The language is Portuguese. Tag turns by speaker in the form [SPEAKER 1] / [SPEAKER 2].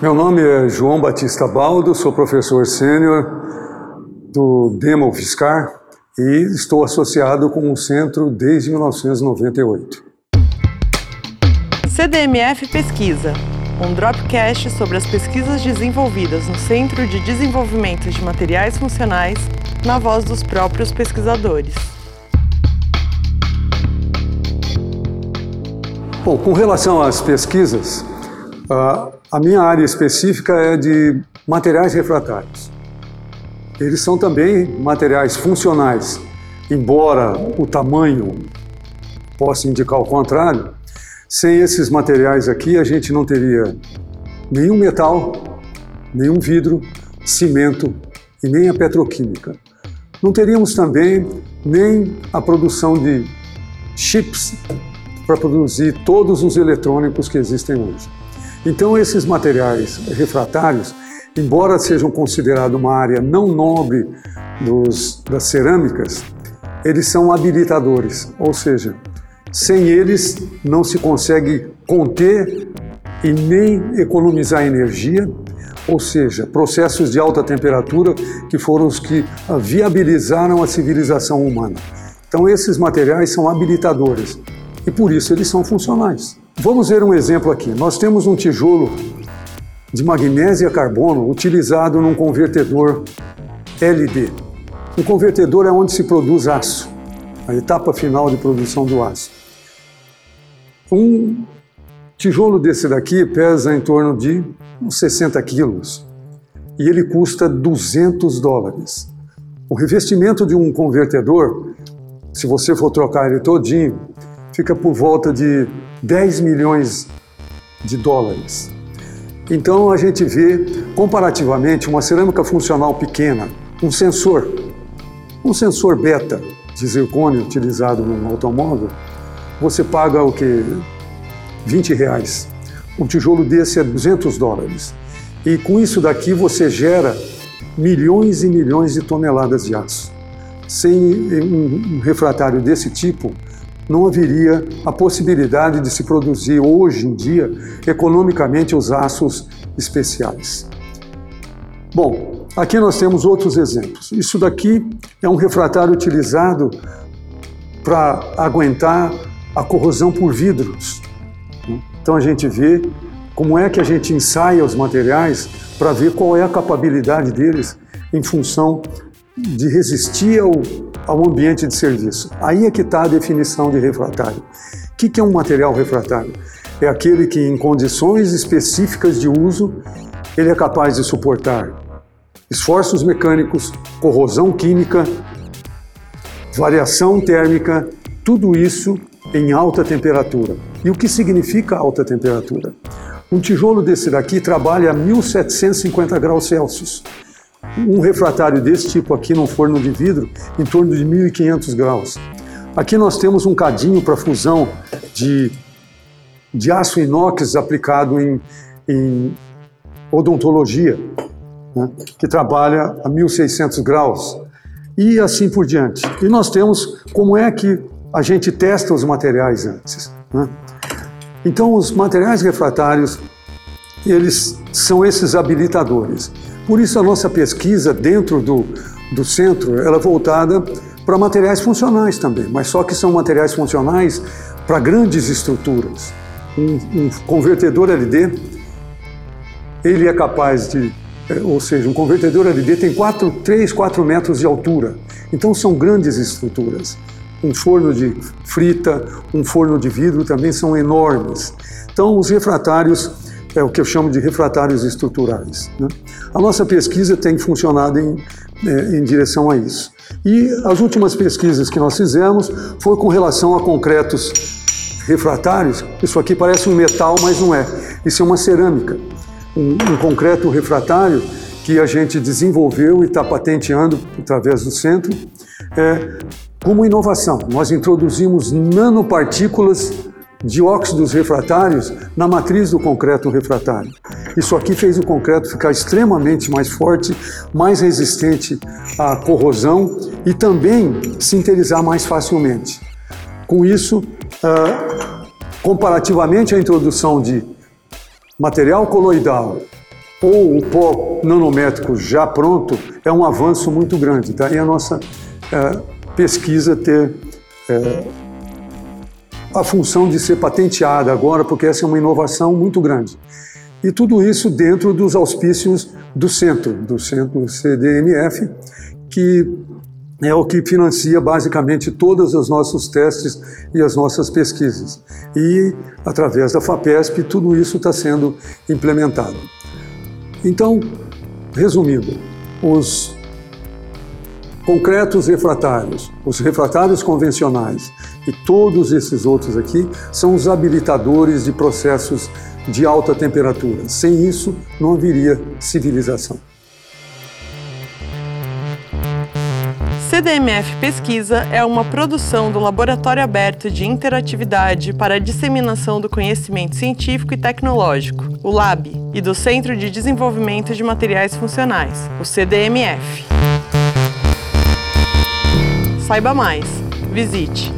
[SPEAKER 1] Meu nome é João Batista Baldo, sou professor sênior do Demo Fiscar e estou associado com o centro desde 1998.
[SPEAKER 2] CDMF Pesquisa, um dropcast sobre as pesquisas desenvolvidas no Centro de Desenvolvimento de Materiais Funcionais, na voz dos próprios pesquisadores.
[SPEAKER 1] Bom, com relação às pesquisas, a minha área específica é de materiais refratários. Eles são também materiais funcionais, embora o tamanho possa indicar o contrário. Sem esses materiais aqui, a gente não teria nenhum metal, nenhum vidro, cimento e nem a petroquímica. Não teríamos também nem a produção de chips para produzir todos os eletrônicos que existem hoje. Então, esses materiais refratários embora sejam considerados uma área não nobre dos, das cerâmicas, eles são habilitadores, ou seja, sem eles não se consegue conter e nem economizar energia, ou seja, processos de alta temperatura que foram os que viabilizaram a civilização humana. Então, esses materiais são habilitadores e por isso eles são funcionais. Vamos ver um exemplo aqui. Nós temos um tijolo de magnésio a carbono utilizado num convertedor LD. Um convertedor é onde se produz aço, a etapa final de produção do aço. Um tijolo desse daqui pesa em torno de uns 60 quilos e ele custa 200 dólares. O revestimento de um convertedor, se você for trocar ele todinho, fica por volta de 10 milhões de dólares. Então a gente vê, comparativamente, uma cerâmica funcional pequena, um sensor, um sensor beta de zircônio utilizado no automóvel, você paga o que? 20 reais. Um tijolo desse é 200 dólares. E com isso daqui você gera milhões e milhões de toneladas de aço. Sem um refratário desse tipo, não haveria a possibilidade de se produzir hoje em dia economicamente os aços especiais. Bom, aqui nós temos outros exemplos. Isso daqui é um refratário utilizado para aguentar a corrosão por vidros. Então a gente vê como é que a gente ensaia os materiais para ver qual é a capacidade deles em função de resistir ao, ao ambiente de serviço. Aí é que está a definição de refratário. O que, que é um material refratário? É aquele que, em condições específicas de uso, ele é capaz de suportar esforços mecânicos, corrosão química, variação térmica, tudo isso em alta temperatura. E o que significa alta temperatura? Um tijolo desse daqui trabalha a 1750 graus Celsius um refratário desse tipo aqui num forno de vidro em torno de 1500 graus. Aqui nós temos um cadinho para fusão de, de aço inox aplicado em, em odontologia, né, que trabalha a 1600 graus e assim por diante. E nós temos como é que a gente testa os materiais antes. Né? Então, os materiais refratários, eles são esses habilitadores. Por isso a nossa pesquisa dentro do, do centro ela é voltada para materiais funcionais também, mas só que são materiais funcionais para grandes estruturas. Um, um, convertedor LD, ele é capaz de, é, ou seja, um convertedor LD tem 4, 3, 4 metros de altura. Então são grandes estruturas. Um forno de frita, um forno de vidro também são enormes. Então os refratários é o que eu chamo de refratários estruturais. Né? A nossa pesquisa tem funcionado em, é, em direção a isso. E as últimas pesquisas que nós fizemos foi com relação a concretos refratários. Isso aqui parece um metal, mas não é. Isso é uma cerâmica, um, um concreto refratário que a gente desenvolveu e está patenteando através do centro é, como inovação. Nós introduzimos nanopartículas de óxidos refratários na matriz do concreto refratário. Isso aqui fez o concreto ficar extremamente mais forte, mais resistente à corrosão e também sinterizar mais facilmente. Com isso, uh, comparativamente à introdução de material coloidal ou o pó nanométrico já pronto é um avanço muito grande. Daí tá? a nossa é, pesquisa ter é, a função de ser patenteada agora, porque essa é uma inovação muito grande. E tudo isso dentro dos auspícios do centro, do centro CDMF, que é o que financia basicamente todos os nossos testes e as nossas pesquisas. E, através da FAPESP, tudo isso está sendo implementado. Então, resumindo, os concretos refratários, os refratários convencionais e todos esses outros aqui são os habilitadores de processos de alta temperatura. Sem isso, não haveria civilização.
[SPEAKER 2] CDMF Pesquisa é uma produção do Laboratório Aberto de Interatividade para a Disseminação do Conhecimento Científico e Tecnológico, o LAB, e do Centro de Desenvolvimento de Materiais Funcionais, o CDMF. Saiba mais. Visite